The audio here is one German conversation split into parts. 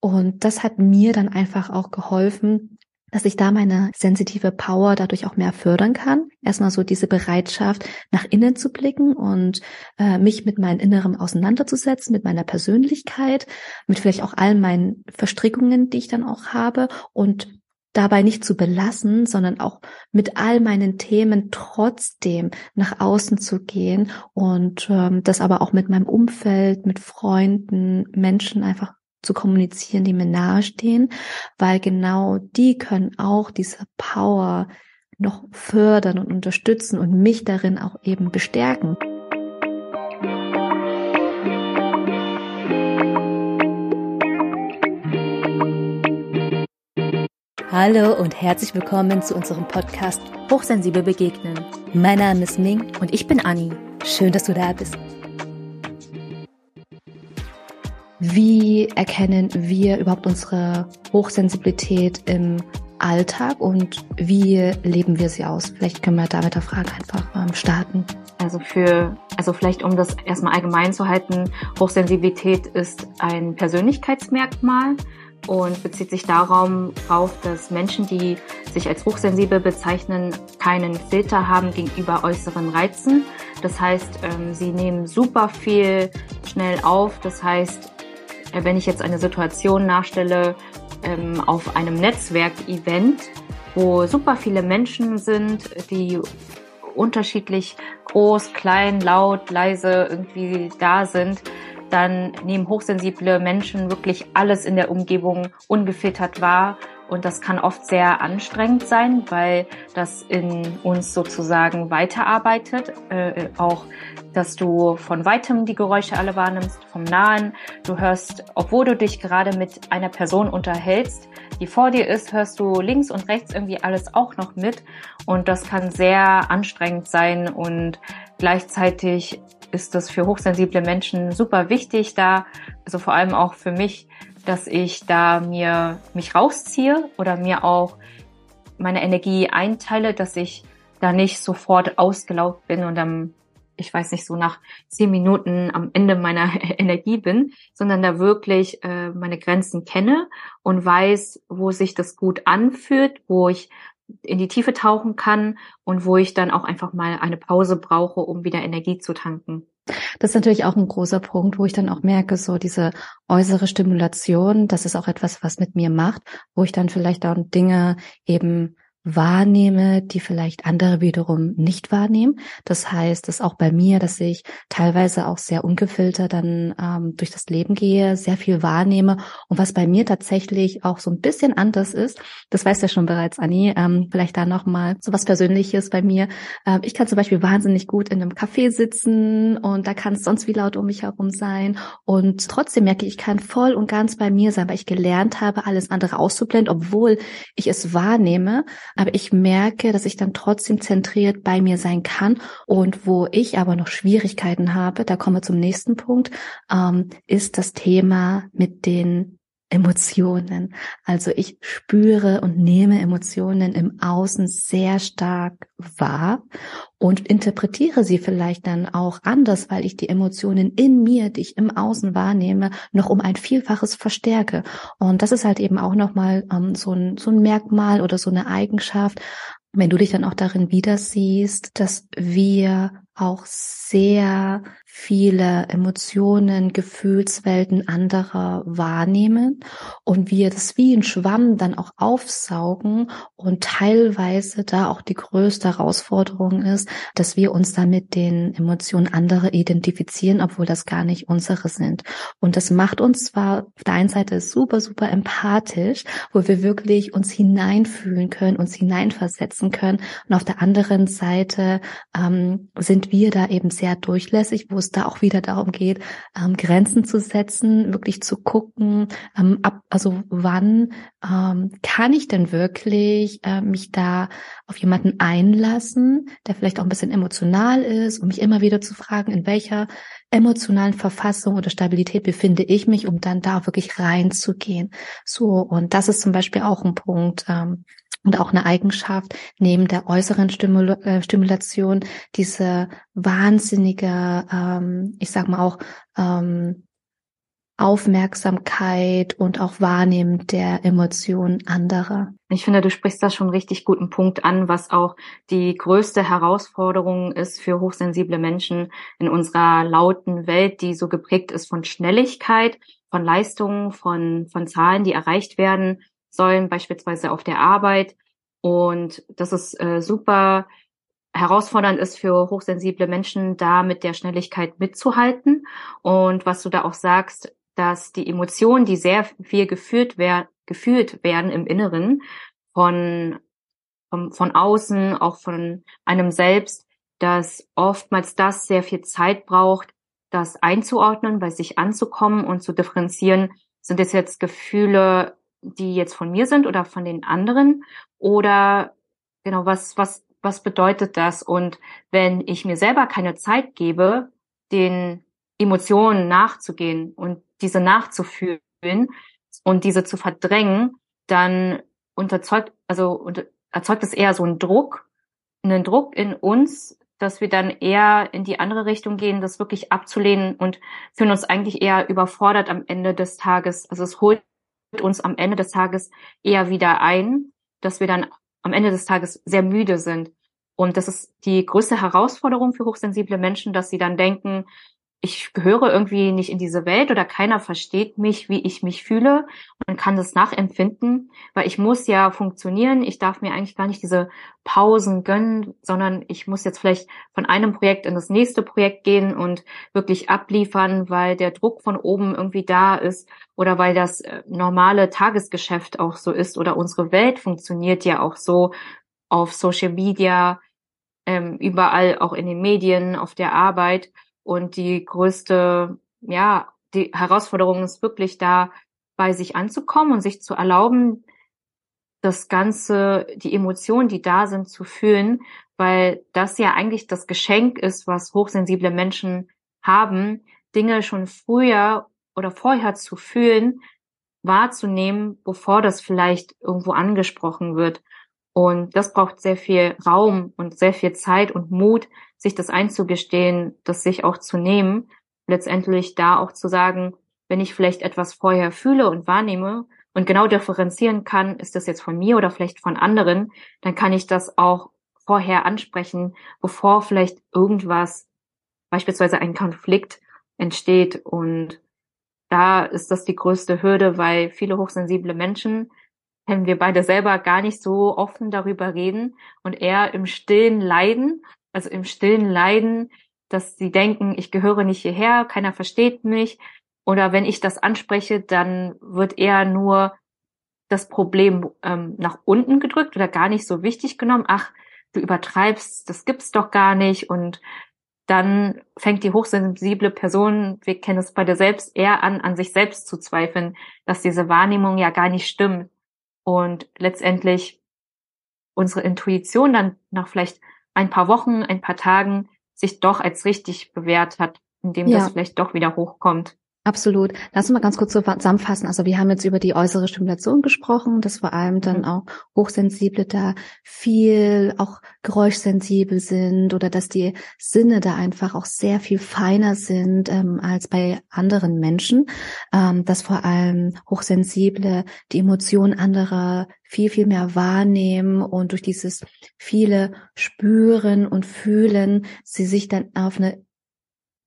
Und das hat mir dann einfach auch geholfen, dass ich da meine sensitive Power dadurch auch mehr fördern kann. Erstmal so diese Bereitschaft, nach innen zu blicken und äh, mich mit meinem Inneren auseinanderzusetzen, mit meiner Persönlichkeit, mit vielleicht auch all meinen Verstrickungen, die ich dann auch habe und dabei nicht zu belassen, sondern auch mit all meinen Themen trotzdem nach außen zu gehen und ähm, das aber auch mit meinem Umfeld, mit Freunden, Menschen einfach zu kommunizieren, die mir nahestehen, weil genau die können auch diese Power noch fördern und unterstützen und mich darin auch eben bestärken. Hallo und herzlich willkommen zu unserem Podcast Hochsensibel begegnen. Mein Name ist Ming und ich bin Anni. Schön, dass du da bist. Wie erkennen wir überhaupt unsere Hochsensibilität im Alltag und wie leben wir sie aus? Vielleicht können wir da mit der Frage einfach ähm, starten. Also für, also vielleicht um das erstmal allgemein zu halten, Hochsensibilität ist ein Persönlichkeitsmerkmal und bezieht sich darauf, dass Menschen, die sich als hochsensibel bezeichnen, keinen Filter haben gegenüber äußeren Reizen. Das heißt, ähm, sie nehmen super viel schnell auf. Das heißt, wenn ich jetzt eine Situation nachstelle ähm, auf einem Netzwerkevent, wo super viele Menschen sind, die unterschiedlich groß, klein, laut, leise irgendwie da sind, dann nehmen hochsensible Menschen wirklich alles in der Umgebung ungefiltert wahr und das kann oft sehr anstrengend sein, weil das in uns sozusagen weiterarbeitet. Äh, auch, dass du von weitem die Geräusche alle wahrnimmst, vom Nahen. Du hörst, obwohl du dich gerade mit einer Person unterhältst, die vor dir ist, hörst du links und rechts irgendwie alles auch noch mit. Und das kann sehr anstrengend sein und gleichzeitig ist das für hochsensible Menschen super wichtig da, also vor allem auch für mich, dass ich da mir mich rausziehe oder mir auch meine Energie einteile, dass ich da nicht sofort ausgelaugt bin und dann, ich weiß nicht, so nach zehn Minuten am Ende meiner Energie bin, sondern da wirklich äh, meine Grenzen kenne und weiß, wo sich das gut anfühlt, wo ich in die Tiefe tauchen kann und wo ich dann auch einfach mal eine Pause brauche, um wieder Energie zu tanken. Das ist natürlich auch ein großer Punkt, wo ich dann auch merke, so diese äußere Stimulation, das ist auch etwas, was mit mir macht, wo ich dann vielleicht auch Dinge eben wahrnehme, die vielleicht andere wiederum nicht wahrnehmen. Das heißt, es auch bei mir, dass ich teilweise auch sehr ungefiltert dann ähm, durch das Leben gehe, sehr viel wahrnehme und was bei mir tatsächlich auch so ein bisschen anders ist, das weißt ja schon bereits, Anni, ähm, vielleicht da nochmal so was Persönliches bei mir. Ähm, ich kann zum Beispiel wahnsinnig gut in einem Café sitzen und da kann es sonst wie laut um mich herum sein und trotzdem merke ich, ich kann voll und ganz bei mir sein, weil ich gelernt habe, alles andere auszublenden, obwohl ich es wahrnehme, aber ich merke, dass ich dann trotzdem zentriert bei mir sein kann. Und wo ich aber noch Schwierigkeiten habe, da kommen wir zum nächsten Punkt, ähm, ist das Thema mit den Emotionen. Also ich spüre und nehme Emotionen im Außen sehr stark wahr und interpretiere sie vielleicht dann auch anders, weil ich die Emotionen in mir, die ich im Außen wahrnehme, noch um ein Vielfaches verstärke. Und das ist halt eben auch nochmal ähm, so, ein, so ein Merkmal oder so eine Eigenschaft, wenn du dich dann auch darin wieder siehst, dass wir auch sehr viele Emotionen, Gefühlswelten anderer wahrnehmen und wir das wie ein Schwamm dann auch aufsaugen und teilweise da auch die größte Herausforderung ist, dass wir uns dann mit den Emotionen anderer identifizieren, obwohl das gar nicht unsere sind. Und das macht uns zwar auf der einen Seite super, super empathisch, wo wir wirklich uns hineinfühlen können, uns hineinversetzen können und auf der anderen Seite ähm, sind wir da eben sehr durchlässig, wo es da auch wieder darum geht, ähm, Grenzen zu setzen, wirklich zu gucken, ähm, ab, also wann ähm, kann ich denn wirklich äh, mich da auf jemanden einlassen, der vielleicht auch ein bisschen emotional ist, um mich immer wieder zu fragen, in welcher emotionalen Verfassung oder Stabilität befinde ich mich, um dann da wirklich reinzugehen. So, und das ist zum Beispiel auch ein Punkt, ähm, und auch eine Eigenschaft neben der äußeren Stimul äh, Stimulation, diese wahnsinnige, ähm, ich sag mal auch, ähm, Aufmerksamkeit und auch Wahrnehmen der Emotionen anderer. Ich finde, du sprichst da schon richtig guten Punkt an, was auch die größte Herausforderung ist für hochsensible Menschen in unserer lauten Welt, die so geprägt ist von Schnelligkeit, von Leistungen, von, von Zahlen, die erreicht werden sollen, beispielsweise auf der Arbeit. Und das ist äh, super herausfordernd ist für hochsensible Menschen, da mit der Schnelligkeit mitzuhalten. Und was du da auch sagst, dass die Emotionen, die sehr viel gefühlt, wer gefühlt werden im Inneren von, von, von außen, auch von einem selbst, dass oftmals das sehr viel Zeit braucht, das einzuordnen, bei sich anzukommen und zu differenzieren, sind es jetzt Gefühle, die jetzt von mir sind oder von den anderen oder genau was was was bedeutet das und wenn ich mir selber keine Zeit gebe, den Emotionen nachzugehen und diese nachzufühlen und diese zu verdrängen, dann unterzeugt also erzeugt es eher so einen Druck, einen Druck in uns, dass wir dann eher in die andere Richtung gehen, das wirklich abzulehnen und fühlen uns eigentlich eher überfordert am Ende des Tages. Also es holt uns am Ende des Tages eher wieder ein, dass wir dann am Ende des Tages sehr müde sind. Und das ist die größte Herausforderung für hochsensible Menschen, dass sie dann denken, ich gehöre irgendwie nicht in diese Welt oder keiner versteht mich, wie ich mich fühle und kann das nachempfinden, weil ich muss ja funktionieren. Ich darf mir eigentlich gar nicht diese Pausen gönnen, sondern ich muss jetzt vielleicht von einem Projekt in das nächste Projekt gehen und wirklich abliefern, weil der Druck von oben irgendwie da ist oder weil das äh, normale Tagesgeschäft auch so ist oder unsere Welt funktioniert ja auch so auf Social Media, ähm, überall auch in den Medien, auf der Arbeit. Und die größte, ja, die Herausforderung ist wirklich da, bei sich anzukommen und sich zu erlauben, das Ganze, die Emotionen, die da sind, zu fühlen, weil das ja eigentlich das Geschenk ist, was hochsensible Menschen haben, Dinge schon früher oder vorher zu fühlen, wahrzunehmen, bevor das vielleicht irgendwo angesprochen wird. Und das braucht sehr viel Raum und sehr viel Zeit und Mut, sich das einzugestehen, das sich auch zu nehmen, letztendlich da auch zu sagen, wenn ich vielleicht etwas vorher fühle und wahrnehme und genau differenzieren kann, ist das jetzt von mir oder vielleicht von anderen, dann kann ich das auch vorher ansprechen, bevor vielleicht irgendwas, beispielsweise ein Konflikt entsteht. Und da ist das die größte Hürde, weil viele hochsensible Menschen wenn wir beide selber gar nicht so offen darüber reden und eher im stillen Leiden also im stillen Leiden, dass sie denken, ich gehöre nicht hierher, keiner versteht mich. Oder wenn ich das anspreche, dann wird eher nur das Problem ähm, nach unten gedrückt oder gar nicht so wichtig genommen. Ach, du übertreibst, das gibt's doch gar nicht. Und dann fängt die hochsensible Person, wir kennen es bei der selbst, eher an, an sich selbst zu zweifeln, dass diese Wahrnehmung ja gar nicht stimmt. Und letztendlich unsere Intuition dann nach vielleicht ein paar Wochen, ein paar Tagen sich doch als richtig bewährt hat, indem ja. das vielleicht doch wieder hochkommt. Absolut. Lass uns mal ganz kurz zusammenfassen. Also wir haben jetzt über die äußere Stimulation gesprochen, dass vor allem dann mhm. auch Hochsensible da viel auch geräuschsensibel sind oder dass die Sinne da einfach auch sehr viel feiner sind ähm, als bei anderen Menschen. Ähm, dass vor allem Hochsensible die Emotionen anderer viel, viel mehr wahrnehmen und durch dieses viele Spüren und Fühlen sie sich dann auf eine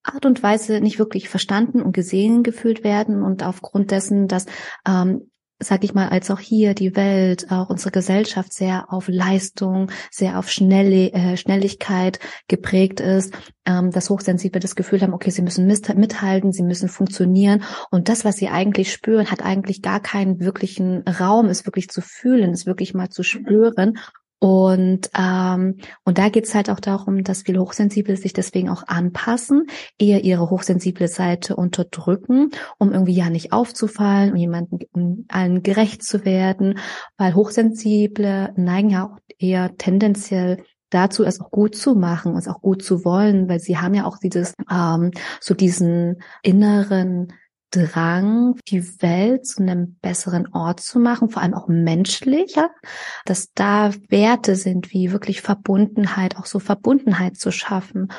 Art und Weise nicht wirklich verstanden und gesehen gefühlt werden und aufgrund dessen, dass ähm, sag ich mal, als auch hier die Welt, auch unsere Gesellschaft sehr auf Leistung, sehr auf Schnelle, äh, Schnelligkeit geprägt ist, ähm, dass Hochsensible das Gefühl haben, okay, sie müssen mithalten, sie müssen funktionieren. Und das, was sie eigentlich spüren, hat eigentlich gar keinen wirklichen Raum, es wirklich zu fühlen, es wirklich mal zu spüren und, ähm, und da geht's halt auch darum, dass viele Hochsensible sich deswegen auch anpassen, eher ihre hochsensible Seite unterdrücken, um irgendwie ja nicht aufzufallen, um jemanden um allen gerecht zu werden, weil Hochsensible neigen ja auch eher tendenziell dazu, es auch gut zu machen, es auch gut zu wollen, weil sie haben ja auch dieses, ähm, so diesen inneren Drang, die Welt zu einem besseren Ort zu machen, vor allem auch menschlicher, dass da Werte sind wie wirklich Verbundenheit, auch so Verbundenheit zu schaffen.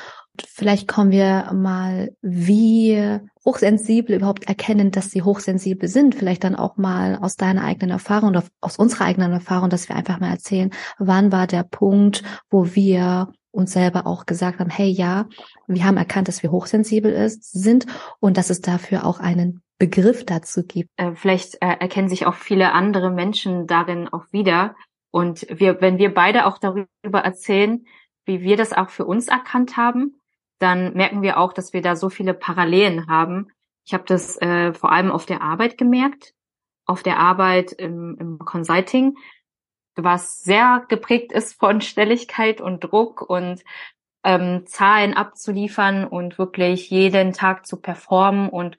Vielleicht kommen wir mal, wie hochsensibel überhaupt erkennen, dass sie hochsensibel sind. Vielleicht dann auch mal aus deiner eigenen Erfahrung oder aus unserer eigenen Erfahrung, dass wir einfach mal erzählen, wann war der Punkt, wo wir uns selber auch gesagt haben, hey ja, wir haben erkannt, dass wir hochsensibel ist, sind und dass es dafür auch einen Begriff dazu gibt. Äh, vielleicht äh, erkennen sich auch viele andere Menschen darin auch wieder. Und wir, wenn wir beide auch darüber erzählen, wie wir das auch für uns erkannt haben, dann merken wir auch, dass wir da so viele Parallelen haben. Ich habe das äh, vor allem auf der Arbeit gemerkt, auf der Arbeit im, im Consulting, was sehr geprägt ist von Stelligkeit und Druck und ähm, Zahlen abzuliefern und wirklich jeden Tag zu performen und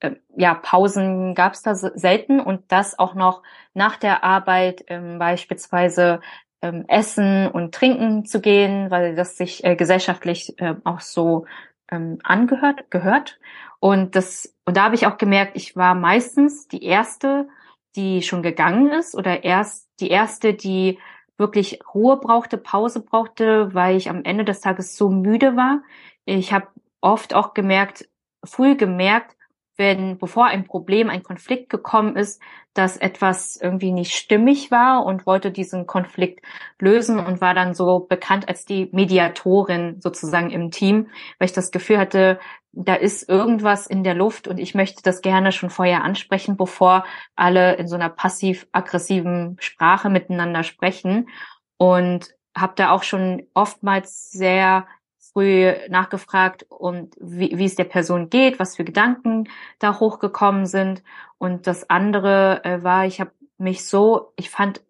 äh, ja, Pausen gab es da selten und das auch noch nach der Arbeit ähm, beispielsweise ähm, essen und trinken zu gehen, weil das sich äh, gesellschaftlich äh, auch so ähm, angehört gehört. Und das und da habe ich auch gemerkt, ich war meistens die erste, die schon gegangen ist oder erst die erste, die wirklich Ruhe brauchte, Pause brauchte, weil ich am Ende des Tages so müde war. Ich habe oft auch gemerkt, früh gemerkt, wenn, bevor ein Problem, ein Konflikt gekommen ist, dass etwas irgendwie nicht stimmig war und wollte diesen Konflikt lösen und war dann so bekannt als die Mediatorin sozusagen im Team, weil ich das Gefühl hatte, da ist irgendwas in der Luft und ich möchte das gerne schon vorher ansprechen, bevor alle in so einer passiv-aggressiven Sprache miteinander sprechen und habe da auch schon oftmals sehr früh nachgefragt, und wie, wie es der Person geht, was für Gedanken da hochgekommen sind. Und das andere äh, war, ich habe mich so, ich fand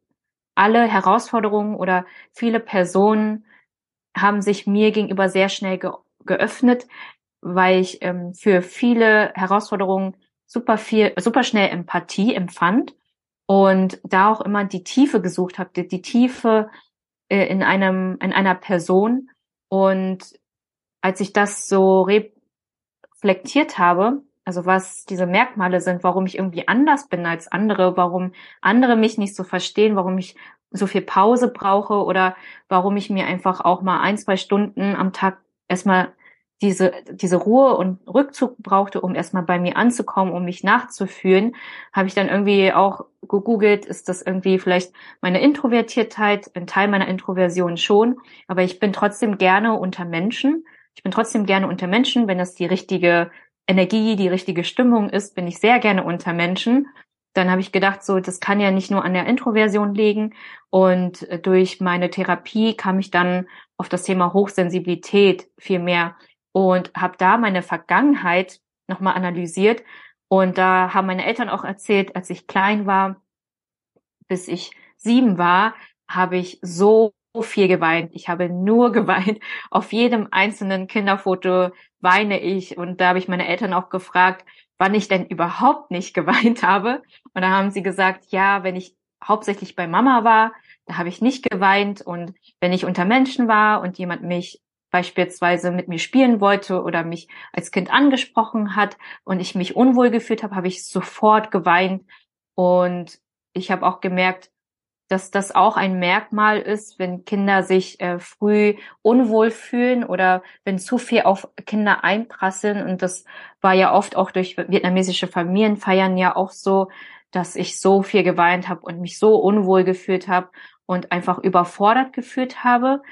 alle Herausforderungen oder viele Personen haben sich mir gegenüber sehr schnell ge geöffnet, weil ich ähm, für viele Herausforderungen super viel, super schnell Empathie empfand und da auch immer die Tiefe gesucht habe, die, die Tiefe äh, in einem, in einer Person. Und als ich das so reflektiert habe, also was diese Merkmale sind, warum ich irgendwie anders bin als andere, warum andere mich nicht so verstehen, warum ich so viel Pause brauche oder warum ich mir einfach auch mal ein, zwei Stunden am Tag erstmal diese, diese Ruhe und Rückzug brauchte, um erstmal bei mir anzukommen, um mich nachzufühlen, habe ich dann irgendwie auch gegoogelt, ist das irgendwie vielleicht meine Introvertiertheit, ein Teil meiner Introversion schon, aber ich bin trotzdem gerne unter Menschen. Ich bin trotzdem gerne unter Menschen, wenn das die richtige Energie, die richtige Stimmung ist, bin ich sehr gerne unter Menschen. Dann habe ich gedacht, so, das kann ja nicht nur an der Introversion liegen. Und durch meine Therapie kam ich dann auf das Thema Hochsensibilität viel mehr und habe da meine Vergangenheit nochmal analysiert. Und da haben meine Eltern auch erzählt, als ich klein war, bis ich sieben war, habe ich so viel geweint. Ich habe nur geweint. Auf jedem einzelnen Kinderfoto weine ich. Und da habe ich meine Eltern auch gefragt, wann ich denn überhaupt nicht geweint habe. Und da haben sie gesagt, ja, wenn ich hauptsächlich bei Mama war, da habe ich nicht geweint. Und wenn ich unter Menschen war und jemand mich beispielsweise mit mir spielen wollte oder mich als Kind angesprochen hat und ich mich unwohl gefühlt habe, habe ich sofort geweint. Und ich habe auch gemerkt, dass das auch ein Merkmal ist, wenn Kinder sich äh, früh unwohl fühlen oder wenn zu viel auf Kinder einprasseln. Und das war ja oft auch durch vietnamesische Familienfeiern ja auch so, dass ich so viel geweint habe und mich so unwohl gefühlt habe und einfach überfordert gefühlt habe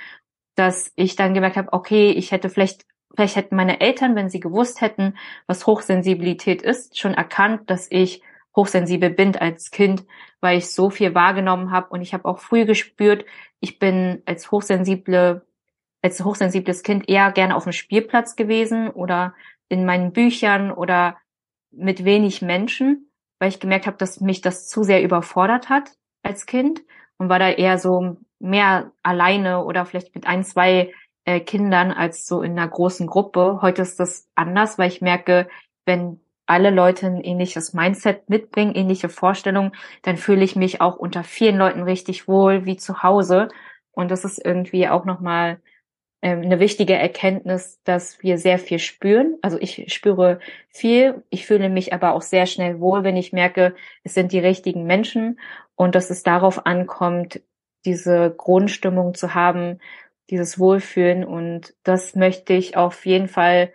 dass ich dann gemerkt habe, okay, ich hätte vielleicht, vielleicht hätten meine Eltern, wenn sie gewusst hätten, was Hochsensibilität ist, schon erkannt, dass ich hochsensibel bin als Kind, weil ich so viel wahrgenommen habe. Und ich habe auch früh gespürt, ich bin als hochsensible, als hochsensibles Kind eher gerne auf dem Spielplatz gewesen oder in meinen Büchern oder mit wenig Menschen, weil ich gemerkt habe, dass mich das zu sehr überfordert hat als Kind und war da eher so mehr alleine oder vielleicht mit ein, zwei äh, Kindern als so in einer großen Gruppe. Heute ist das anders, weil ich merke, wenn alle Leute ein ähnliches Mindset mitbringen, ähnliche Vorstellungen, dann fühle ich mich auch unter vielen Leuten richtig wohl wie zu Hause. Und das ist irgendwie auch nochmal ähm, eine wichtige Erkenntnis, dass wir sehr viel spüren. Also ich spüre viel, ich fühle mich aber auch sehr schnell wohl, wenn ich merke, es sind die richtigen Menschen und dass es darauf ankommt, diese Grundstimmung zu haben, dieses Wohlfühlen. Und das möchte ich auf jeden Fall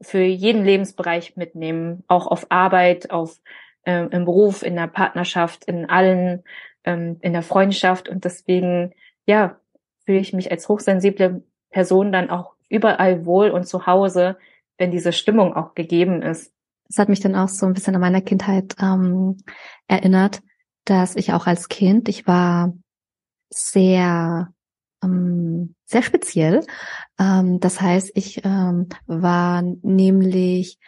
für jeden Lebensbereich mitnehmen, auch auf Arbeit, auf äh, im Beruf, in der Partnerschaft, in allen, ähm, in der Freundschaft. Und deswegen ja fühle ich mich als hochsensible Person dann auch überall wohl und zu Hause, wenn diese Stimmung auch gegeben ist. Das hat mich dann auch so ein bisschen an meiner Kindheit ähm, erinnert, dass ich auch als Kind, ich war sehr ähm, sehr speziell. Ähm, das heißt, ich ähm, war nämlich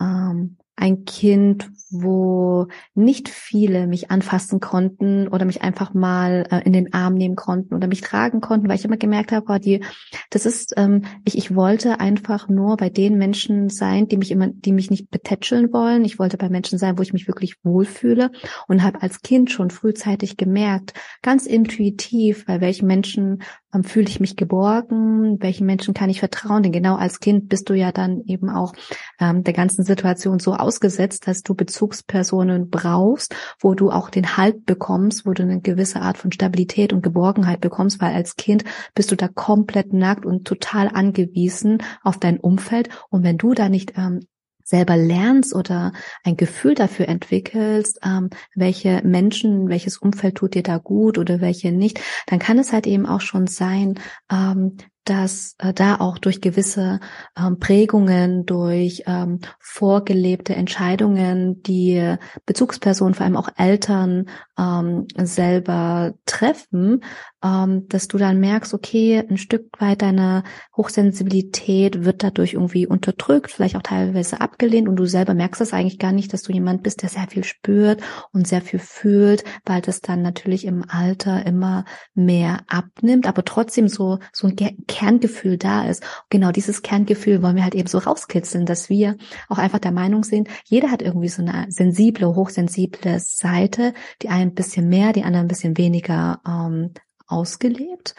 ähm, ein Kind, wo nicht viele mich anfassen konnten oder mich einfach mal äh, in den Arm nehmen konnten oder mich tragen konnten, weil ich immer gemerkt habe, oh, die, das ist, ähm, ich, ich wollte einfach nur bei den Menschen sein, die mich immer, die mich nicht betätscheln wollen. Ich wollte bei Menschen sein, wo ich mich wirklich wohlfühle und habe als Kind schon frühzeitig gemerkt, ganz intuitiv, bei welchen Menschen fühle ich mich geborgen, welchen Menschen kann ich vertrauen, denn genau als Kind bist du ja dann eben auch ähm, der ganzen Situation so ausgesetzt, dass du Bezugspersonen brauchst, wo du auch den Halt bekommst, wo du eine gewisse Art von Stabilität und Geborgenheit bekommst, weil als Kind bist du da komplett nackt und total angewiesen auf dein Umfeld. Und wenn du da nicht ähm, selber lernst oder ein Gefühl dafür entwickelst, ähm, welche Menschen, welches Umfeld tut dir da gut oder welche nicht, dann kann es halt eben auch schon sein, ähm, dass äh, da auch durch gewisse ähm, Prägungen, durch ähm, vorgelebte Entscheidungen, die Bezugspersonen, vor allem auch Eltern ähm, selber treffen, ähm, dass du dann merkst, okay, ein Stück weit deine Hochsensibilität wird dadurch irgendwie unterdrückt, vielleicht auch teilweise abgelehnt. Und du selber merkst das eigentlich gar nicht, dass du jemand bist, der sehr viel spürt und sehr viel fühlt, weil das dann natürlich im Alter immer mehr abnimmt, aber trotzdem so, so ein Kerngefühl da ist. Genau dieses Kerngefühl wollen wir halt eben so rauskitzeln, dass wir auch einfach der Meinung sind, jeder hat irgendwie so eine sensible, hochsensible Seite, die einen ein bisschen mehr, die anderen ein bisschen weniger ähm, ausgelebt.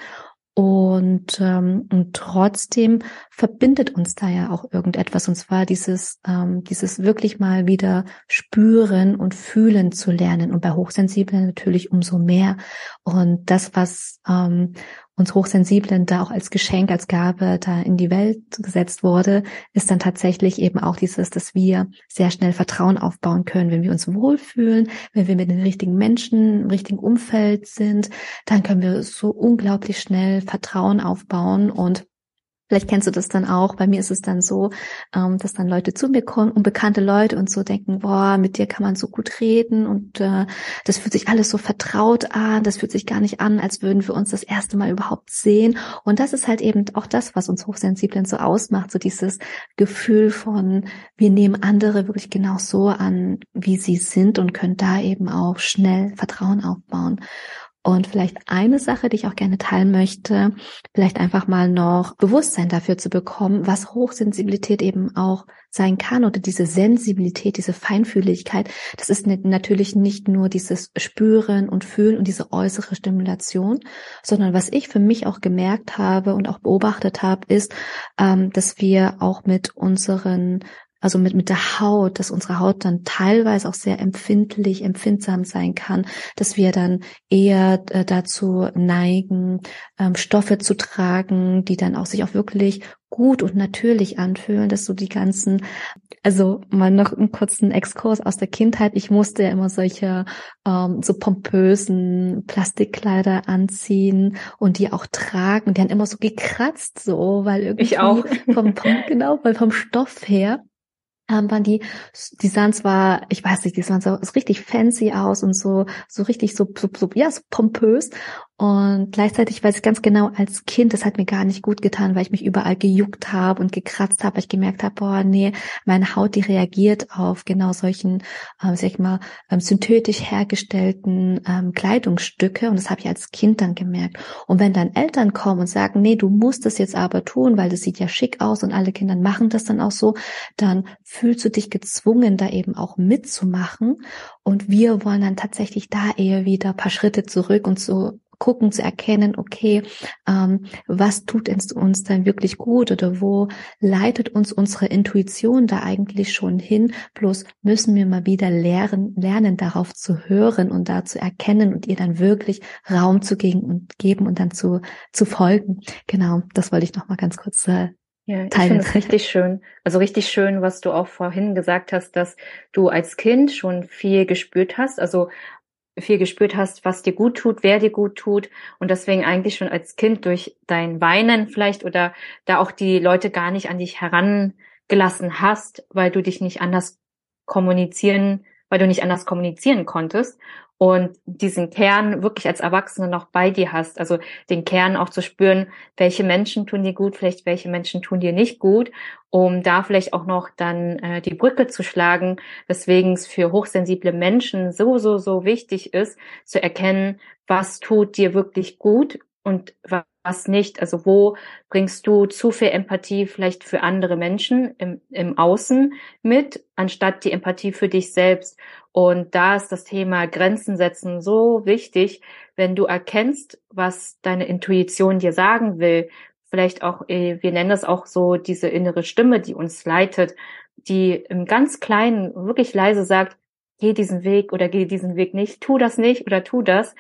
Und, ähm, und trotzdem verbindet uns da ja auch irgendetwas, und zwar dieses, ähm, dieses wirklich mal wieder spüren und fühlen zu lernen. Und bei Hochsensiblen natürlich umso mehr. Und das, was ähm, uns Hochsensiblen da auch als Geschenk, als Gabe da in die Welt gesetzt wurde, ist dann tatsächlich eben auch dieses, dass wir sehr schnell Vertrauen aufbauen können. Wenn wir uns wohlfühlen, wenn wir mit den richtigen Menschen im richtigen Umfeld sind, dann können wir so unglaublich schnell Vertrauen aufbauen und Vielleicht kennst du das dann auch. Bei mir ist es dann so, ähm, dass dann Leute zu mir kommen, unbekannte Leute und so denken, boah, mit dir kann man so gut reden und äh, das fühlt sich alles so vertraut an. Das fühlt sich gar nicht an, als würden wir uns das erste Mal überhaupt sehen. Und das ist halt eben auch das, was uns Hochsensiblen so ausmacht, so dieses Gefühl von, wir nehmen andere wirklich genau so an, wie sie sind und können da eben auch schnell Vertrauen aufbauen. Und vielleicht eine Sache, die ich auch gerne teilen möchte, vielleicht einfach mal noch Bewusstsein dafür zu bekommen, was Hochsensibilität eben auch sein kann oder diese Sensibilität, diese Feinfühligkeit. Das ist natürlich nicht nur dieses Spüren und Fühlen und diese äußere Stimulation, sondern was ich für mich auch gemerkt habe und auch beobachtet habe, ist, ähm, dass wir auch mit unseren also mit, mit der Haut, dass unsere Haut dann teilweise auch sehr empfindlich, empfindsam sein kann, dass wir dann eher äh, dazu neigen, ähm, Stoffe zu tragen, die dann auch sich auch wirklich gut und natürlich anfühlen, dass so die ganzen, also mal noch einen kurzen Exkurs aus der Kindheit. Ich musste ja immer solche ähm, so pompösen Plastikkleider anziehen und die auch tragen. Die haben immer so gekratzt, so, weil irgendwie ich auch. vom, vom genau, weil vom Stoff her ähm, waren die, die sahen zwar, ich weiß nicht, die sahen so, so richtig fancy aus und so, so richtig so, so, so ja, so pompös. Und gleichzeitig weiß ich ganz genau, als Kind, das hat mir gar nicht gut getan, weil ich mich überall gejuckt habe und gekratzt habe, weil ich gemerkt habe, boah, nee, meine Haut, die reagiert auf genau solchen, ähm, sag ich mal, ähm, synthetisch hergestellten ähm, Kleidungsstücke. Und das habe ich als Kind dann gemerkt. Und wenn dann Eltern kommen und sagen, nee, du musst das jetzt aber tun, weil das sieht ja schick aus und alle Kinder machen das dann auch so, dann fühlst du dich gezwungen, da eben auch mitzumachen. Und wir wollen dann tatsächlich da eher wieder ein paar Schritte zurück und so gucken, zu erkennen, okay, ähm, was tut uns dann wirklich gut oder wo leitet uns unsere Intuition da eigentlich schon hin? Bloß müssen wir mal wieder lernen, lernen darauf zu hören und da zu erkennen und ihr dann wirklich Raum zu geben und geben und dann zu, zu folgen. Genau, das wollte ich noch mal ganz kurz äh, ja, ich finde es richtig schön. Also richtig schön, was du auch vorhin gesagt hast, dass du als Kind schon viel gespürt hast. Also viel gespürt hast, was dir gut tut, wer dir gut tut und deswegen eigentlich schon als Kind durch dein Weinen vielleicht oder da auch die Leute gar nicht an dich herangelassen hast, weil du dich nicht anders kommunizieren, weil du nicht anders kommunizieren konntest und diesen Kern wirklich als Erwachsene noch bei dir hast. Also den Kern auch zu spüren, welche Menschen tun dir gut, vielleicht welche Menschen tun dir nicht gut, um da vielleicht auch noch dann äh, die Brücke zu schlagen, weswegen es für hochsensible Menschen so, so, so wichtig ist, zu erkennen, was tut dir wirklich gut und was nicht. Also wo bringst du zu viel Empathie vielleicht für andere Menschen im, im Außen mit, anstatt die Empathie für dich selbst. Und da ist das Thema Grenzen setzen so wichtig, wenn du erkennst, was deine Intuition dir sagen will. Vielleicht auch, äh, wir nennen das auch so diese innere Stimme, die uns leitet, die im ganz Kleinen wirklich leise sagt, geh diesen Weg oder geh diesen Weg nicht, tu das nicht oder tu das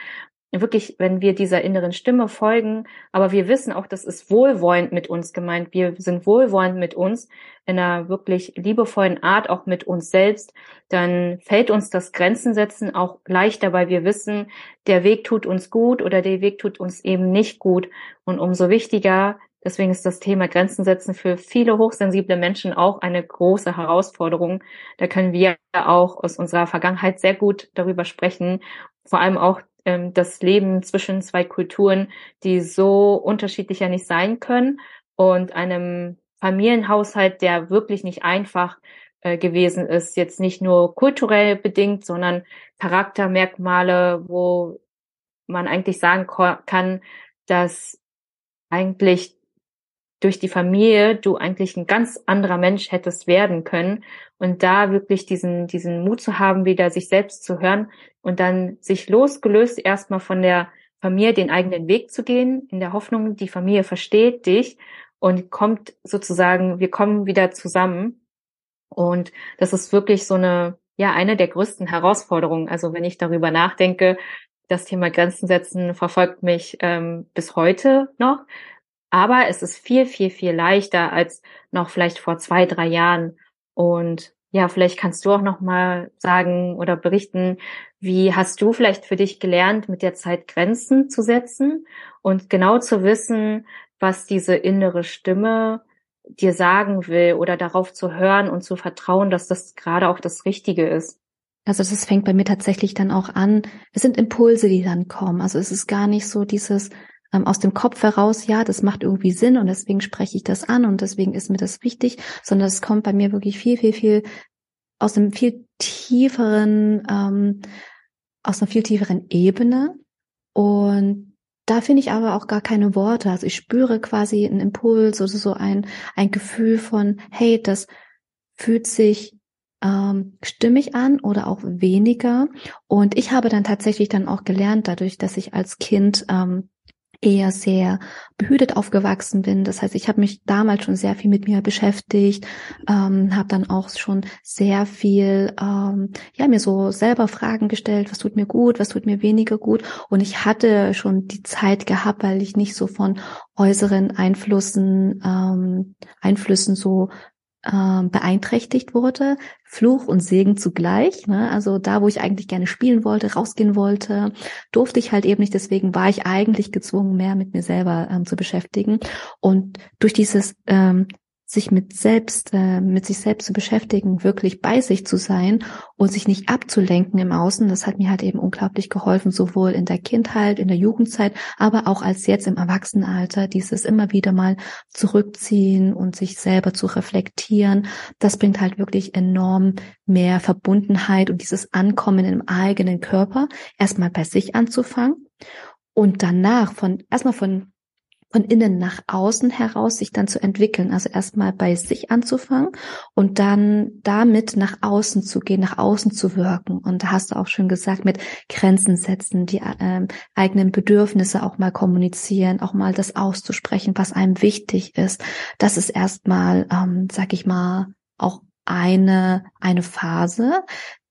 wirklich, wenn wir dieser inneren Stimme folgen, aber wir wissen auch, das ist wohlwollend mit uns gemeint. Wir sind wohlwollend mit uns in einer wirklich liebevollen Art, auch mit uns selbst, dann fällt uns das Grenzen setzen auch leichter, weil wir wissen, der Weg tut uns gut oder der Weg tut uns eben nicht gut. Und umso wichtiger, deswegen ist das Thema Grenzen setzen für viele hochsensible Menschen auch eine große Herausforderung. Da können wir auch aus unserer Vergangenheit sehr gut darüber sprechen vor allem auch ähm, das Leben zwischen zwei Kulturen, die so unterschiedlich ja nicht sein können und einem Familienhaushalt, der wirklich nicht einfach äh, gewesen ist, jetzt nicht nur kulturell bedingt, sondern Charaktermerkmale, wo man eigentlich sagen kann, dass eigentlich durch die Familie du eigentlich ein ganz anderer Mensch hättest werden können und da wirklich diesen diesen Mut zu haben, wieder sich selbst zu hören und dann sich losgelöst erstmal von der Familie den eigenen Weg zu gehen, in der Hoffnung, die Familie versteht dich und kommt sozusagen, wir kommen wieder zusammen. Und das ist wirklich so eine, ja, eine der größten Herausforderungen. Also wenn ich darüber nachdenke, das Thema Grenzen setzen verfolgt mich ähm, bis heute noch. Aber es ist viel, viel, viel leichter als noch vielleicht vor zwei, drei Jahren. Und ja, vielleicht kannst du auch noch mal sagen oder berichten, wie hast du vielleicht für dich gelernt, mit der Zeit Grenzen zu setzen und genau zu wissen, was diese innere Stimme dir sagen will oder darauf zu hören und zu vertrauen, dass das gerade auch das Richtige ist. Also das fängt bei mir tatsächlich dann auch an. Es sind Impulse, die dann kommen. Also es ist gar nicht so dieses, ähm, aus dem Kopf heraus, ja, das macht irgendwie Sinn und deswegen spreche ich das an und deswegen ist mir das wichtig, sondern es kommt bei mir wirklich viel, viel, viel aus einem viel tieferen, ähm, aus einer viel tieferen Ebene. Und da finde ich aber auch gar keine Worte. Also ich spüre quasi einen Impuls oder so ein, ein Gefühl von, hey, das fühlt sich ähm, stimmig an oder auch weniger. Und ich habe dann tatsächlich dann auch gelernt, dadurch, dass ich als Kind ähm, eher sehr behütet aufgewachsen bin. Das heißt, ich habe mich damals schon sehr viel mit mir beschäftigt, ähm, habe dann auch schon sehr viel, ähm, ja, mir so selber Fragen gestellt, was tut mir gut, was tut mir weniger gut. Und ich hatte schon die Zeit gehabt, weil ich nicht so von äußeren Einflüssen, ähm, Einflüssen so ähm, beeinträchtigt wurde. Fluch und Segen zugleich. Ne? Also da, wo ich eigentlich gerne spielen wollte, rausgehen wollte, durfte ich halt eben nicht. Deswegen war ich eigentlich gezwungen, mehr mit mir selber ähm, zu beschäftigen. Und durch dieses ähm, sich mit selbst, äh, mit sich selbst zu beschäftigen, wirklich bei sich zu sein und sich nicht abzulenken im Außen, das hat mir halt eben unglaublich geholfen, sowohl in der Kindheit, in der Jugendzeit, aber auch als jetzt im Erwachsenenalter, dieses immer wieder mal zurückziehen und sich selber zu reflektieren, das bringt halt wirklich enorm mehr Verbundenheit und dieses Ankommen im eigenen Körper, erstmal bei sich anzufangen und danach von, erstmal von von innen nach außen heraus sich dann zu entwickeln. Also erstmal bei sich anzufangen und dann damit nach außen zu gehen, nach außen zu wirken. Und da hast du auch schon gesagt, mit Grenzen setzen, die ähm, eigenen Bedürfnisse auch mal kommunizieren, auch mal das auszusprechen, was einem wichtig ist. Das ist erstmal, ähm, sag ich mal, auch eine, eine Phase,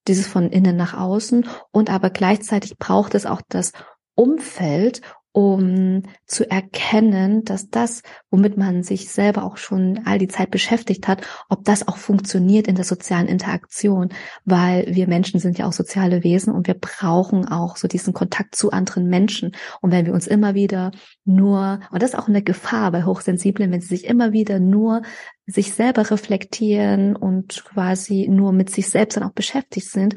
dieses von innen nach außen. Und aber gleichzeitig braucht es auch das Umfeld, um zu erkennen, dass das, womit man sich selber auch schon all die Zeit beschäftigt hat, ob das auch funktioniert in der sozialen Interaktion, weil wir Menschen sind ja auch soziale Wesen und wir brauchen auch so diesen Kontakt zu anderen Menschen. Und wenn wir uns immer wieder nur, und das ist auch eine Gefahr bei Hochsensiblen, wenn sie sich immer wieder nur sich selber reflektieren und quasi nur mit sich selbst dann auch beschäftigt sind,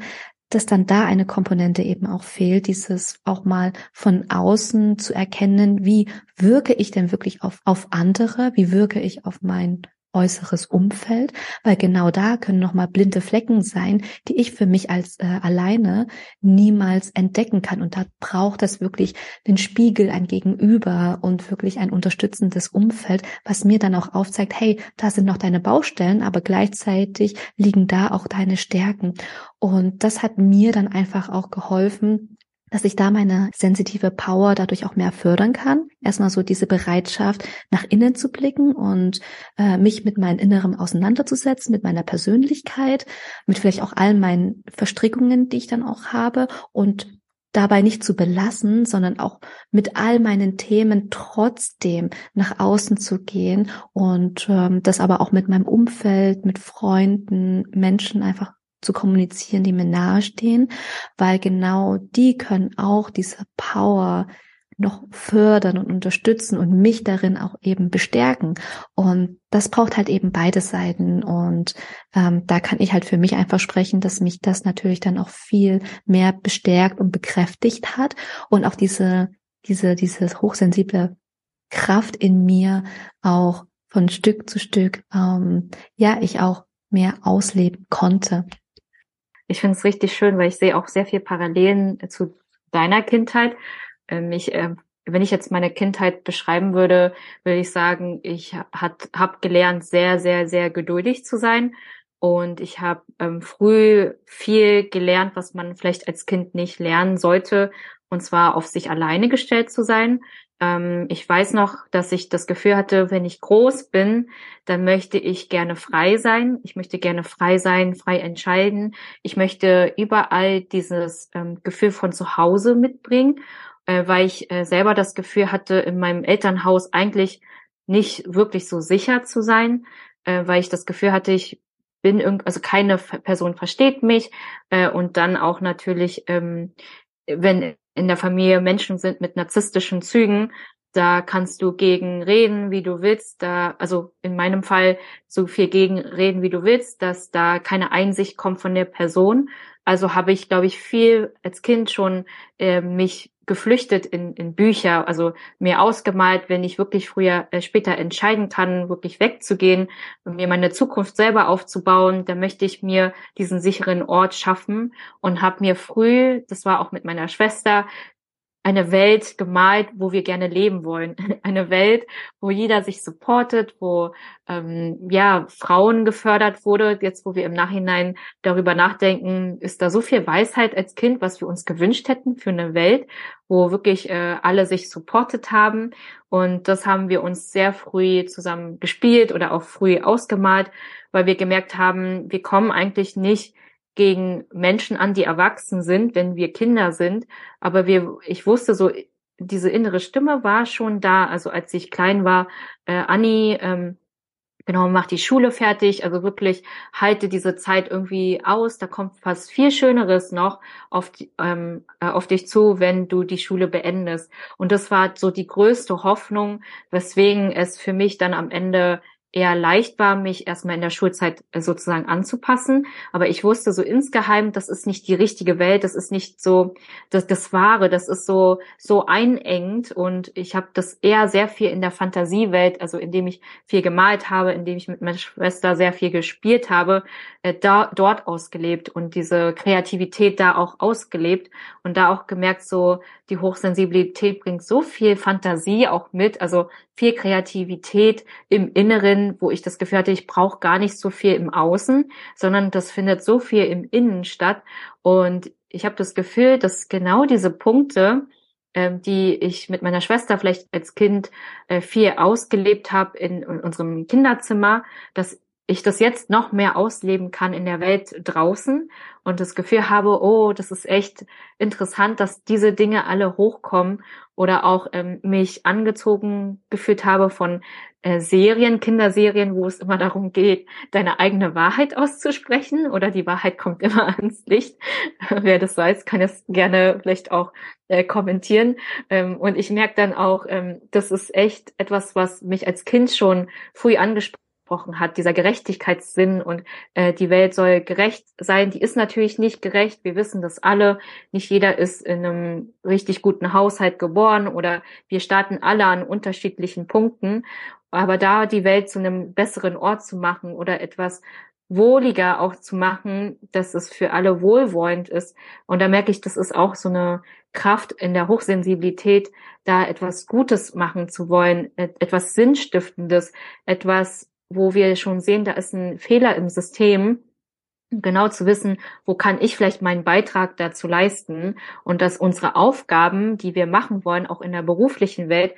dass dann da eine Komponente eben auch fehlt, dieses auch mal von außen zu erkennen, wie wirke ich denn wirklich auf, auf andere, wie wirke ich auf mein äußeres Umfeld, weil genau da können nochmal blinde Flecken sein, die ich für mich als äh, alleine niemals entdecken kann. Und da braucht es wirklich den Spiegel, ein Gegenüber und wirklich ein unterstützendes Umfeld, was mir dann auch aufzeigt, hey, da sind noch deine Baustellen, aber gleichzeitig liegen da auch deine Stärken. Und das hat mir dann einfach auch geholfen, dass ich da meine sensitive Power dadurch auch mehr fördern kann. Erstmal so diese Bereitschaft, nach innen zu blicken und äh, mich mit meinem Innerem auseinanderzusetzen, mit meiner Persönlichkeit, mit vielleicht auch all meinen Verstrickungen, die ich dann auch habe und dabei nicht zu belassen, sondern auch mit all meinen Themen trotzdem nach außen zu gehen und ähm, das aber auch mit meinem Umfeld, mit Freunden, Menschen einfach zu kommunizieren, die mir nahestehen, weil genau die können auch diese Power noch fördern und unterstützen und mich darin auch eben bestärken. Und das braucht halt eben beide Seiten. Und ähm, da kann ich halt für mich einfach sprechen, dass mich das natürlich dann auch viel mehr bestärkt und bekräftigt hat und auch diese, diese, diese hochsensible Kraft in mir auch von Stück zu Stück, ähm, ja, ich auch mehr ausleben konnte. Ich finde es richtig schön, weil ich sehe auch sehr viel Parallelen zu deiner Kindheit. Ähm, ich, äh, wenn ich jetzt meine Kindheit beschreiben würde, würde ich sagen, ich habe gelernt, sehr, sehr, sehr geduldig zu sein. Und ich habe ähm, früh viel gelernt, was man vielleicht als Kind nicht lernen sollte, und zwar auf sich alleine gestellt zu sein. Ähm, ich weiß noch, dass ich das Gefühl hatte, wenn ich groß bin, dann möchte ich gerne frei sein. Ich möchte gerne frei sein, frei entscheiden. Ich möchte überall dieses ähm, Gefühl von zu Hause mitbringen, äh, weil ich äh, selber das Gefühl hatte, in meinem Elternhaus eigentlich nicht wirklich so sicher zu sein, äh, weil ich das Gefühl hatte, ich bin irgend, also keine Person versteht mich äh, und dann auch natürlich, ähm, wenn in der Familie Menschen sind mit narzisstischen Zügen, da kannst du gegen reden, wie du willst. Da, also in meinem Fall so viel gegen reden, wie du willst, dass da keine Einsicht kommt von der Person. Also habe ich, glaube ich, viel als Kind schon äh, mich geflüchtet in, in Bücher, also mir ausgemalt, wenn ich wirklich früher, äh, später entscheiden kann, wirklich wegzugehen mir meine Zukunft selber aufzubauen, dann möchte ich mir diesen sicheren Ort schaffen und habe mir früh, das war auch mit meiner Schwester, eine Welt gemalt, wo wir gerne leben wollen. Eine Welt, wo jeder sich supportet, wo ähm, ja Frauen gefördert wurde. Jetzt, wo wir im Nachhinein darüber nachdenken, ist da so viel Weisheit als Kind, was wir uns gewünscht hätten für eine Welt, wo wirklich äh, alle sich supportet haben. Und das haben wir uns sehr früh zusammen gespielt oder auch früh ausgemalt, weil wir gemerkt haben, wir kommen eigentlich nicht gegen Menschen an, die erwachsen sind, wenn wir Kinder sind. Aber wir, ich wusste so, diese innere Stimme war schon da. Also als ich klein war, äh, Anni, ähm, genau, mach die Schule fertig. Also wirklich halte diese Zeit irgendwie aus. Da kommt fast viel Schöneres noch auf, ähm, äh, auf dich zu, wenn du die Schule beendest. Und das war so die größte Hoffnung, weswegen es für mich dann am Ende eher leicht war, mich erstmal in der Schulzeit äh, sozusagen anzupassen. Aber ich wusste so insgeheim, das ist nicht die richtige Welt, das ist nicht so das, das Wahre, das ist so so einengt. Und ich habe das eher sehr viel in der Fantasiewelt, also indem ich viel gemalt habe, indem ich mit meiner Schwester sehr viel gespielt habe, äh, da, dort ausgelebt und diese Kreativität da auch ausgelebt und da auch gemerkt, so die Hochsensibilität bringt so viel Fantasie auch mit, also viel Kreativität im Inneren, wo ich das Gefühl hatte, ich brauche gar nicht so viel im Außen, sondern das findet so viel im Innen statt. Und ich habe das Gefühl, dass genau diese Punkte, ähm, die ich mit meiner Schwester vielleicht als Kind äh, viel ausgelebt habe in, in unserem Kinderzimmer, dass ich das jetzt noch mehr ausleben kann in der Welt draußen und das Gefühl habe, oh, das ist echt interessant, dass diese Dinge alle hochkommen oder auch ähm, mich angezogen gefühlt habe von äh, Serien, Kinderserien, wo es immer darum geht, deine eigene Wahrheit auszusprechen oder die Wahrheit kommt immer ans Licht. Wer das weiß, kann es gerne vielleicht auch äh, kommentieren. Ähm, und ich merke dann auch, ähm, das ist echt etwas, was mich als Kind schon früh angesprochen angesprochen hat, dieser Gerechtigkeitssinn und äh, die Welt soll gerecht sein, die ist natürlich nicht gerecht. Wir wissen das alle. Nicht jeder ist in einem richtig guten Haushalt geboren oder wir starten alle an unterschiedlichen Punkten. Aber da die Welt zu einem besseren Ort zu machen oder etwas wohliger auch zu machen, dass es für alle wohlwollend ist. Und da merke ich, das ist auch so eine Kraft in der Hochsensibilität, da etwas Gutes machen zu wollen, etwas Sinnstiftendes, etwas wo wir schon sehen, da ist ein Fehler im System, genau zu wissen, wo kann ich vielleicht meinen Beitrag dazu leisten und dass unsere Aufgaben, die wir machen wollen, auch in der beruflichen Welt,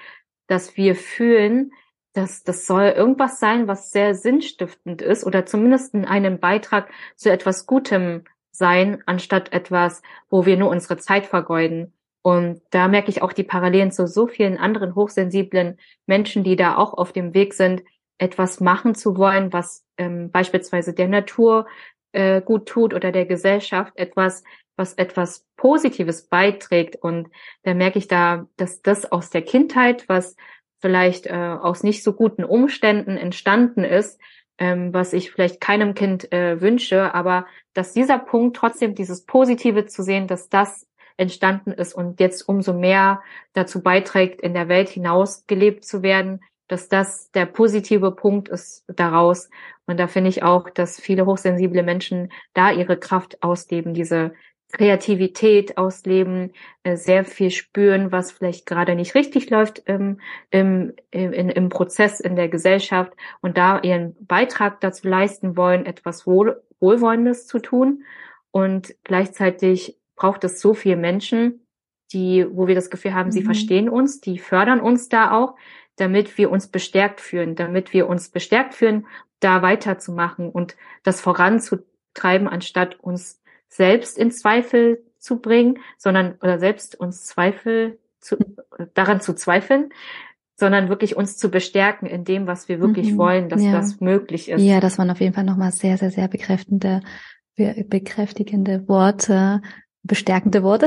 dass wir fühlen, dass das soll irgendwas sein, was sehr sinnstiftend ist oder zumindest in einem Beitrag zu etwas Gutem sein, anstatt etwas, wo wir nur unsere Zeit vergeuden. Und da merke ich auch die Parallelen zu so vielen anderen hochsensiblen Menschen, die da auch auf dem Weg sind, etwas machen zu wollen, was ähm, beispielsweise der Natur äh, gut tut oder der Gesellschaft etwas, was etwas Positives beiträgt. Und da merke ich da, dass das aus der Kindheit, was vielleicht äh, aus nicht so guten Umständen entstanden ist, ähm, was ich vielleicht keinem Kind äh, wünsche, aber dass dieser Punkt trotzdem dieses Positive zu sehen, dass das entstanden ist und jetzt umso mehr dazu beiträgt, in der Welt hinaus gelebt zu werden, dass das der positive Punkt ist daraus. Und da finde ich auch, dass viele hochsensible Menschen da ihre Kraft ausleben, diese Kreativität ausleben, äh, sehr viel spüren, was vielleicht gerade nicht richtig läuft im, im, im, im Prozess in der Gesellschaft und da ihren Beitrag dazu leisten wollen, etwas Wohl, Wohlwollendes zu tun. Und gleichzeitig braucht es so viele Menschen, die, wo wir das Gefühl haben, mhm. sie verstehen uns, die fördern uns da auch, damit wir uns bestärkt fühlen, damit wir uns bestärkt fühlen, da weiterzumachen und das voranzutreiben, anstatt uns selbst in Zweifel zu bringen, sondern oder selbst uns Zweifel zu, daran zu zweifeln, sondern wirklich uns zu bestärken in dem, was wir wirklich mhm, wollen, dass ja. das möglich ist. Ja, das waren auf jeden Fall nochmal sehr, sehr, sehr bekräftigende, bekräftigende Worte, bestärkende Worte.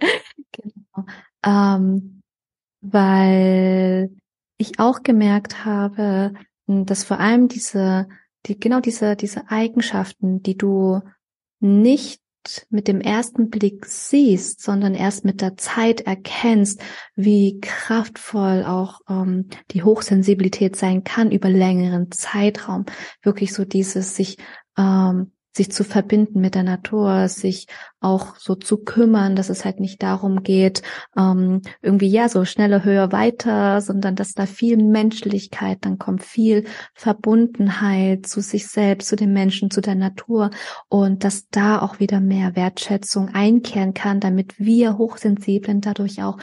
genau. Ähm, weil ich auch gemerkt habe, hm, dass vor allem diese, die, genau diese, diese Eigenschaften, die du nicht mit dem ersten Blick siehst, sondern erst mit der Zeit erkennst, wie kraftvoll auch ähm, die Hochsensibilität sein kann über längeren Zeitraum. Wirklich so dieses sich ähm, sich zu verbinden mit der Natur, sich auch so zu kümmern, dass es halt nicht darum geht, ähm, irgendwie ja so schneller, höher, weiter, sondern dass da viel Menschlichkeit, dann kommt viel Verbundenheit zu sich selbst, zu den Menschen, zu der Natur und dass da auch wieder mehr Wertschätzung einkehren kann, damit wir Hochsensiblen dadurch auch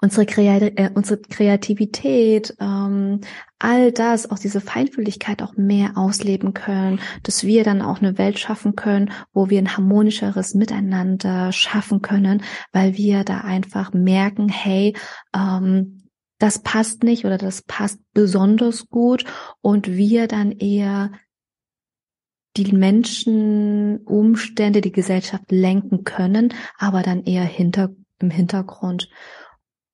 unsere, Kreat äh, unsere Kreativität, ähm, all das, auch diese Feinfühligkeit auch mehr ausleben können, dass wir dann auch eine Welt schaffen können, wo wir ein harmonischeres Miteinander schaffen können, weil wir da einfach merken, hey, ähm, das passt nicht oder das passt besonders gut und wir dann eher die Menschen, Umstände, die Gesellschaft lenken können, aber dann eher hinter, im Hintergrund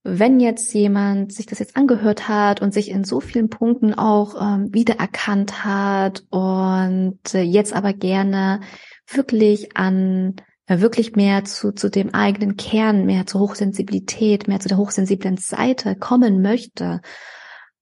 wenn jetzt jemand sich das jetzt angehört hat und sich in so vielen Punkten auch ähm, wiedererkannt hat und äh, jetzt aber gerne wirklich an äh, wirklich mehr zu, zu dem eigenen Kern, mehr zur Hochsensibilität, mehr zu der hochsensiblen Seite kommen möchte,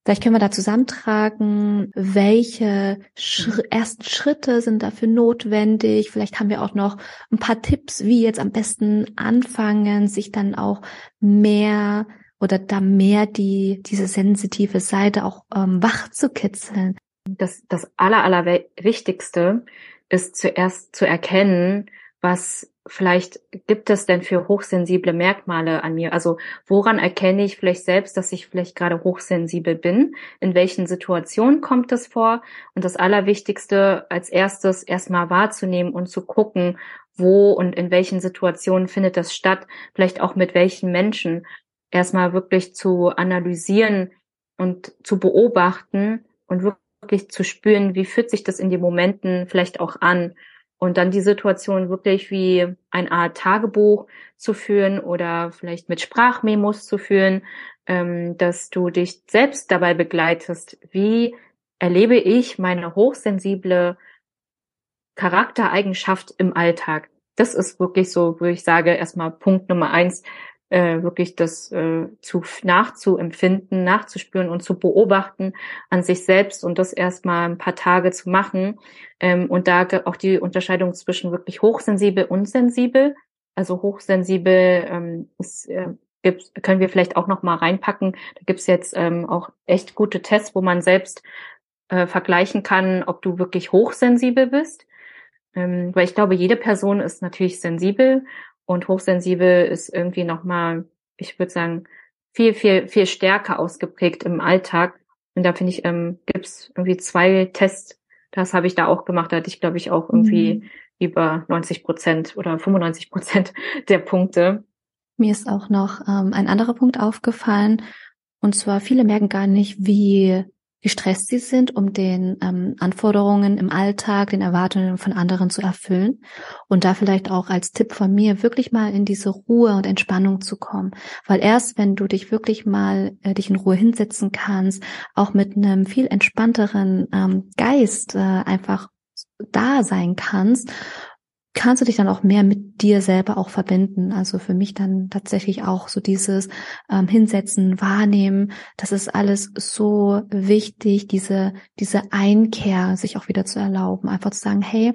Vielleicht können wir da zusammentragen, welche Schri ersten Schritte sind dafür notwendig. Vielleicht haben wir auch noch ein paar Tipps, wie jetzt am besten anfangen, sich dann auch mehr oder da mehr die, diese sensitive Seite auch ähm, wach zu kitzeln? Das, das aller, aller Wichtigste ist zuerst zu erkennen, was vielleicht gibt es denn für hochsensible Merkmale an mir? Also woran erkenne ich vielleicht selbst, dass ich vielleicht gerade hochsensibel bin? In welchen Situationen kommt das vor? Und das Allerwichtigste als erstes erstmal wahrzunehmen und zu gucken, wo und in welchen Situationen findet das statt? Vielleicht auch mit welchen Menschen? Erstmal wirklich zu analysieren und zu beobachten und wirklich zu spüren, wie fühlt sich das in den Momenten vielleicht auch an? Und dann die Situation wirklich wie eine Art Tagebuch zu führen oder vielleicht mit Sprachmemos zu führen, ähm, dass du dich selbst dabei begleitest. Wie erlebe ich meine hochsensible Charaktereigenschaft im Alltag? Das ist wirklich so, wo ich sage, erstmal Punkt Nummer eins, äh, wirklich das äh, zu nachzuempfinden, nachzuspüren und zu beobachten an sich selbst und das erstmal ein paar Tage zu machen. Ähm, und da auch die Unterscheidung zwischen wirklich hochsensibel und sensibel. Also hochsensibel ähm, ist, äh, gibt's, können wir vielleicht auch noch mal reinpacken. Da gibt's jetzt ähm, auch echt gute Tests, wo man selbst äh, vergleichen kann, ob du wirklich hochsensibel bist. Ähm, weil ich glaube, jede Person ist natürlich sensibel und hochsensibel ist irgendwie nochmal, ich würde sagen, viel, viel, viel stärker ausgeprägt im Alltag. Und da finde ich, ähm, gibt es irgendwie zwei Tests, das habe ich da auch gemacht, da hatte ich, glaube ich, auch irgendwie mhm. über 90 Prozent oder 95 Prozent der Punkte. Mir ist auch noch ähm, ein anderer Punkt aufgefallen. Und zwar, viele merken gar nicht, wie gestresst sie sind, um den ähm, Anforderungen im Alltag, den Erwartungen von anderen zu erfüllen. Und da vielleicht auch als Tipp von mir, wirklich mal in diese Ruhe und Entspannung zu kommen. Weil erst wenn du dich wirklich mal äh, dich in Ruhe hinsetzen kannst, auch mit einem viel entspannteren ähm, Geist äh, einfach da sein kannst kannst du dich dann auch mehr mit dir selber auch verbinden. Also für mich dann tatsächlich auch so dieses ähm, Hinsetzen, Wahrnehmen, das ist alles so wichtig, diese, diese Einkehr sich auch wieder zu erlauben, einfach zu sagen, hey,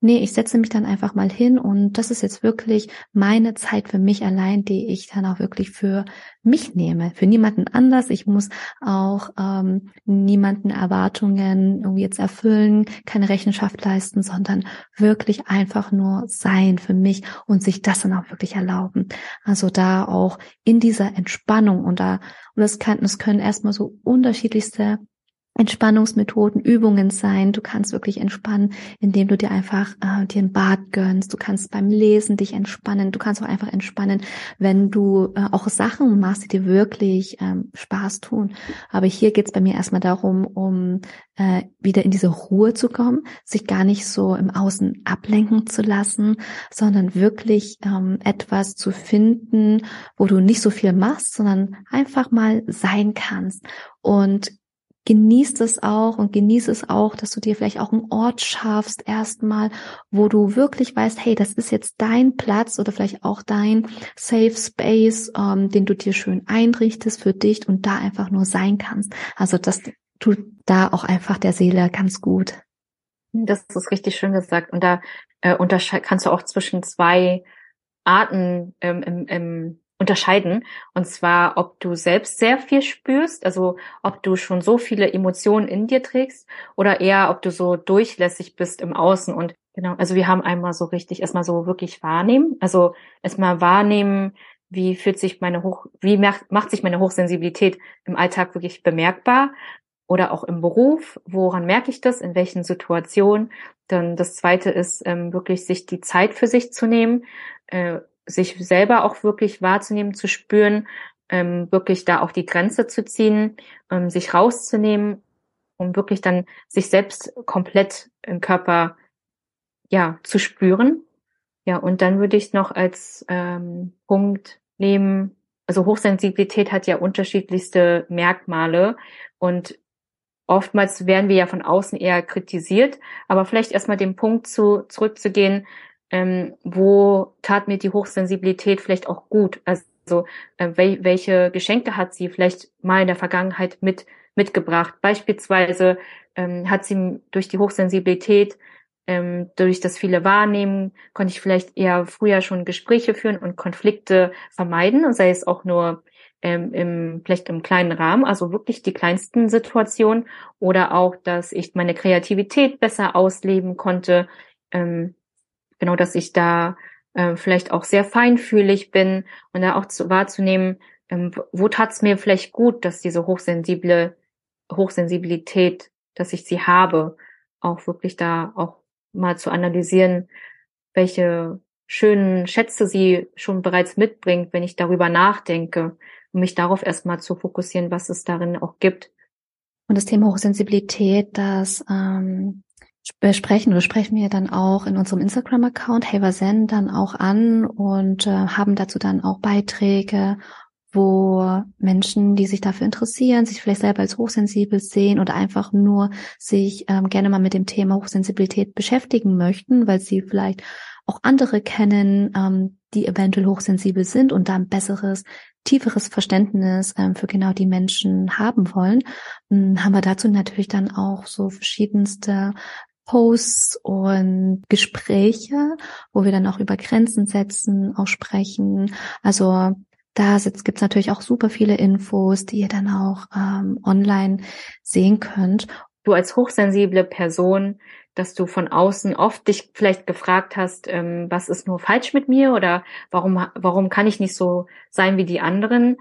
Nee, ich setze mich dann einfach mal hin und das ist jetzt wirklich meine Zeit für mich allein, die ich dann auch wirklich für mich nehme, für niemanden anders. Ich muss auch ähm, niemanden Erwartungen irgendwie jetzt erfüllen, keine Rechenschaft leisten, sondern wirklich einfach nur sein für mich und sich das dann auch wirklich erlauben. Also da auch in dieser Entspannung und da und das kann, das können erstmal so unterschiedlichste Entspannungsmethoden, Übungen sein. Du kannst wirklich entspannen, indem du dir einfach äh, dir ein Bad gönnst. Du kannst beim Lesen dich entspannen. Du kannst auch einfach entspannen, wenn du äh, auch Sachen machst, die dir wirklich ähm, Spaß tun. Aber hier geht's bei mir erstmal darum, um äh, wieder in diese Ruhe zu kommen, sich gar nicht so im Außen ablenken zu lassen, sondern wirklich ähm, etwas zu finden, wo du nicht so viel machst, sondern einfach mal sein kannst. Und genießt es auch und genieß es auch, dass du dir vielleicht auch einen Ort schaffst erstmal, wo du wirklich weißt, hey, das ist jetzt dein Platz oder vielleicht auch dein Safe Space, ähm, den du dir schön einrichtest für dich und da einfach nur sein kannst. Also das tut da auch einfach der Seele ganz gut. Das ist richtig schön gesagt. Und da äh, kannst du auch zwischen zwei Arten ähm, im, im unterscheiden. Und zwar, ob du selbst sehr viel spürst, also ob du schon so viele Emotionen in dir trägst oder eher, ob du so durchlässig bist im Außen. Und genau, also wir haben einmal so richtig erstmal so wirklich wahrnehmen. Also erstmal wahrnehmen, wie fühlt sich meine Hoch, wie macht, sich meine Hochsensibilität im Alltag wirklich bemerkbar? Oder auch im Beruf, woran merke ich das, in welchen Situationen? Dann das zweite ist ähm, wirklich sich die Zeit für sich zu nehmen, äh, sich selber auch wirklich wahrzunehmen, zu spüren, ähm, wirklich da auch die Grenze zu ziehen, ähm, sich rauszunehmen, um wirklich dann sich selbst komplett im Körper ja zu spüren. Ja, und dann würde ich noch als ähm, Punkt nehmen, also Hochsensibilität hat ja unterschiedlichste Merkmale und oftmals werden wir ja von außen eher kritisiert, aber vielleicht erstmal den Punkt zu, zurückzugehen, ähm, wo tat mir die Hochsensibilität vielleicht auch gut? Also äh, wel welche Geschenke hat sie vielleicht mal in der Vergangenheit mit mitgebracht? Beispielsweise ähm, hat sie durch die Hochsensibilität ähm, durch das viele Wahrnehmen konnte ich vielleicht eher früher schon Gespräche führen und Konflikte vermeiden, sei es auch nur ähm, im, vielleicht im kleinen Rahmen, also wirklich die kleinsten Situationen oder auch, dass ich meine Kreativität besser ausleben konnte, ähm, genau, dass ich da äh, vielleicht auch sehr feinfühlig bin und da auch zu, wahrzunehmen, ähm, wo tat's mir vielleicht gut, dass diese hochsensible Hochsensibilität, dass ich sie habe, auch wirklich da auch mal zu analysieren, welche schönen Schätze sie schon bereits mitbringt, wenn ich darüber nachdenke, um mich darauf erstmal zu fokussieren, was es darin auch gibt. Und das Thema Hochsensibilität, das ähm, besprechen oder sprechen wir dann auch in unserem Instagram-Account Haver dann auch an und äh, haben dazu dann auch Beiträge wo Menschen, die sich dafür interessieren, sich vielleicht selber als hochsensibel sehen oder einfach nur sich ähm, gerne mal mit dem Thema Hochsensibilität beschäftigen möchten, weil sie vielleicht auch andere kennen, ähm, die eventuell hochsensibel sind und da ein besseres, tieferes Verständnis ähm, für genau die Menschen haben wollen, ähm, haben wir dazu natürlich dann auch so verschiedenste Posts und Gespräche, wo wir dann auch über Grenzen setzen, auch sprechen. Also da gibt es natürlich auch super viele Infos, die ihr dann auch ähm, online sehen könnt. Du als hochsensible Person, dass du von außen oft dich vielleicht gefragt hast, ähm, was ist nur falsch mit mir oder warum, warum kann ich nicht so sein wie die anderen?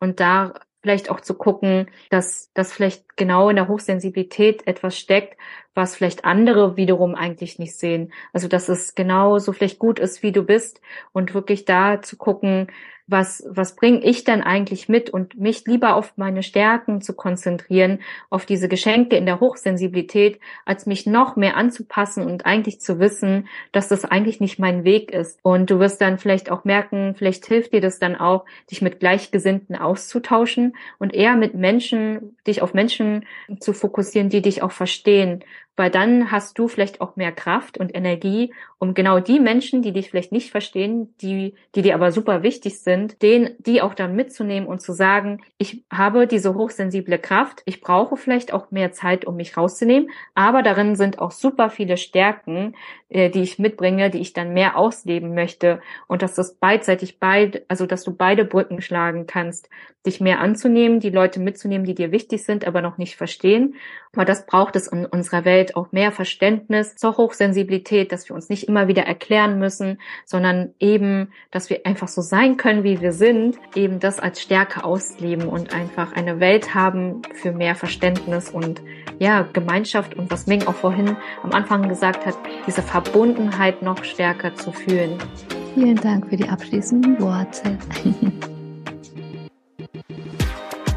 Und da vielleicht auch zu gucken, dass, dass vielleicht genau in der Hochsensibilität etwas steckt, was vielleicht andere wiederum eigentlich nicht sehen. Also dass es genauso vielleicht gut ist, wie du bist und wirklich da zu gucken, was, was bringe ich denn eigentlich mit und mich lieber auf meine Stärken zu konzentrieren, auf diese Geschenke in der Hochsensibilität, als mich noch mehr anzupassen und eigentlich zu wissen, dass das eigentlich nicht mein Weg ist. Und du wirst dann vielleicht auch merken, vielleicht hilft dir das dann auch, dich mit Gleichgesinnten auszutauschen und eher mit Menschen, dich auf Menschen zu fokussieren, die dich auch verstehen weil dann hast du vielleicht auch mehr Kraft und Energie, um genau die Menschen, die dich vielleicht nicht verstehen, die, die dir aber super wichtig sind, den, die auch dann mitzunehmen und zu sagen, ich habe diese hochsensible Kraft, ich brauche vielleicht auch mehr Zeit, um mich rauszunehmen, aber darin sind auch super viele Stärken, äh, die ich mitbringe, die ich dann mehr ausleben möchte. Und dass das beidseitig beid, also dass du beide Brücken schlagen kannst, dich mehr anzunehmen, die Leute mitzunehmen, die dir wichtig sind, aber noch nicht verstehen. Aber das braucht es in unserer Welt auch mehr Verständnis zur Hochsensibilität, dass wir uns nicht immer wieder erklären müssen, sondern eben, dass wir einfach so sein können, wie wir sind, eben das als Stärke ausleben und einfach eine Welt haben für mehr Verständnis und ja, Gemeinschaft und was Ming auch vorhin am Anfang gesagt hat, diese Verbundenheit noch stärker zu fühlen. Vielen Dank für die abschließenden Worte.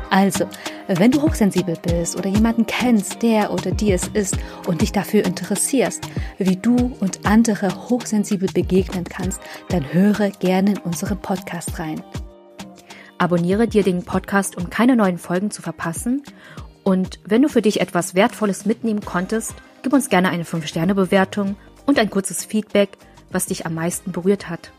Also, wenn du hochsensibel bist oder jemanden kennst, der oder die es ist und dich dafür interessierst, wie du und andere hochsensibel begegnen kannst, dann höre gerne in unseren Podcast rein. Abonniere dir den Podcast, um keine neuen Folgen zu verpassen. Und wenn du für dich etwas Wertvolles mitnehmen konntest, gib uns gerne eine 5-Sterne-Bewertung und ein kurzes Feedback, was dich am meisten berührt hat.